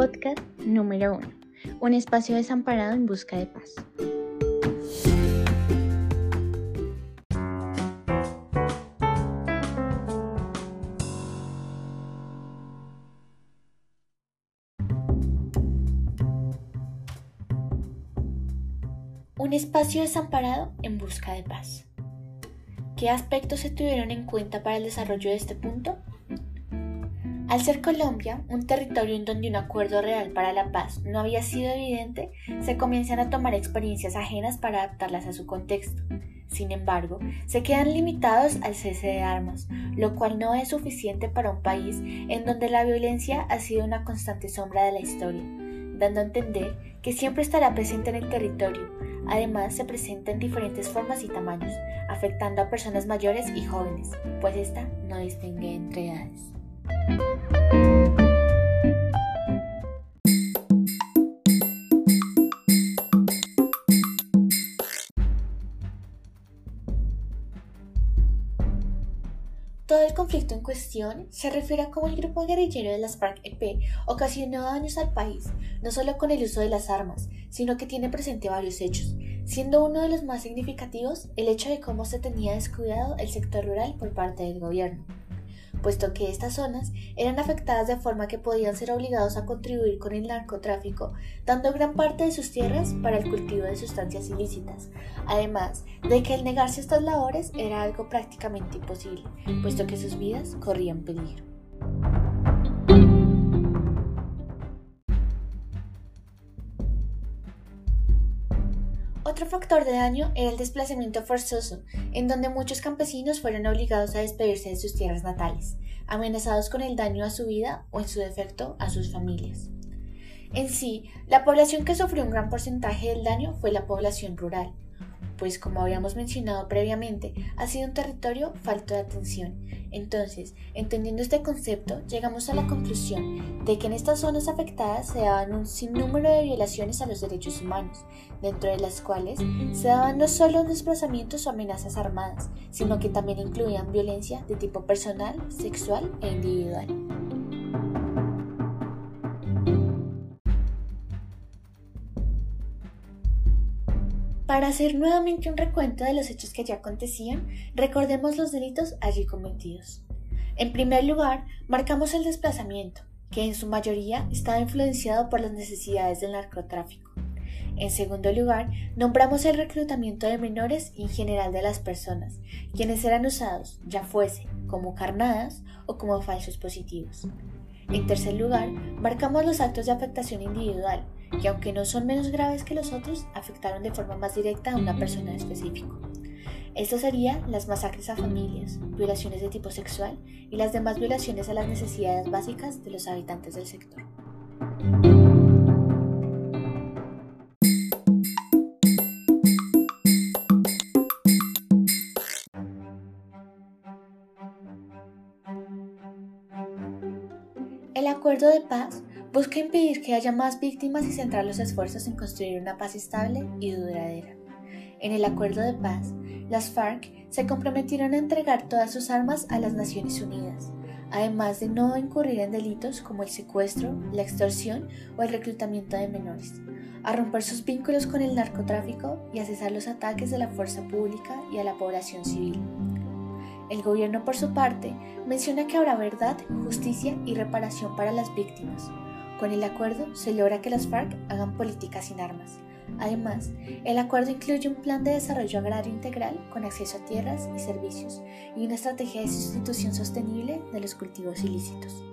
Podcast número 1. Un espacio desamparado en busca de paz. Un espacio desamparado en busca de paz. ¿Qué aspectos se tuvieron en cuenta para el desarrollo de este punto? Al ser Colombia un territorio en donde un acuerdo real para la paz no había sido evidente, se comienzan a tomar experiencias ajenas para adaptarlas a su contexto. Sin embargo, se quedan limitados al cese de armas, lo cual no es suficiente para un país en donde la violencia ha sido una constante sombra de la historia, dando a entender que siempre estará presente en el territorio. Además, se presenta en diferentes formas y tamaños, afectando a personas mayores y jóvenes, pues esta no distingue entre edades. Todo el conflicto en cuestión se refiere a cómo el grupo guerrillero de las FARC-EP ocasionó daños al país, no solo con el uso de las armas, sino que tiene presente varios hechos, siendo uno de los más significativos el hecho de cómo se tenía descuidado el sector rural por parte del gobierno puesto que estas zonas eran afectadas de forma que podían ser obligados a contribuir con el narcotráfico, dando gran parte de sus tierras para el cultivo de sustancias ilícitas, además de que el negarse a estas labores era algo prácticamente imposible, puesto que sus vidas corrían peligro. Otro factor de daño era el desplazamiento forzoso, en donde muchos campesinos fueron obligados a despedirse de sus tierras natales, amenazados con el daño a su vida o en su defecto a sus familias. En sí, la población que sufrió un gran porcentaje del daño fue la población rural, pues como habíamos mencionado previamente, ha sido un territorio falto de atención. Entonces, entendiendo este concepto, llegamos a la conclusión de que en estas zonas afectadas se daban un sinnúmero de violaciones a los derechos humanos, dentro de las cuales se daban no solo desplazamientos o amenazas armadas, sino que también incluían violencia de tipo personal, sexual e individual. Para hacer nuevamente un recuento de los hechos que ya acontecían, recordemos los delitos allí cometidos. En primer lugar, marcamos el desplazamiento, que en su mayoría estaba influenciado por las necesidades del narcotráfico. En segundo lugar, nombramos el reclutamiento de menores y en general de las personas, quienes eran usados, ya fuese como carnadas o como falsos positivos. En tercer lugar, marcamos los actos de afectación individual, que aunque no son menos graves que los otros, afectaron de forma más directa a una persona específica. Esto serían las masacres a familias, violaciones de tipo sexual y las demás violaciones a las necesidades básicas de los habitantes del sector. El acuerdo de paz busca impedir que haya más víctimas y centrar los esfuerzos en construir una paz estable y duradera. En el acuerdo de paz, las FARC se comprometieron a entregar todas sus armas a las Naciones Unidas, además de no incurrir en delitos como el secuestro, la extorsión o el reclutamiento de menores, a romper sus vínculos con el narcotráfico y a cesar los ataques de la fuerza pública y a la población civil. El gobierno, por su parte, menciona que habrá verdad, justicia y reparación para las víctimas, con el acuerdo se logra que las FARC hagan política sin armas. Además, el acuerdo incluye un plan de desarrollo agrario integral con acceso a tierras y servicios y una estrategia de sustitución sostenible de los cultivos ilícitos.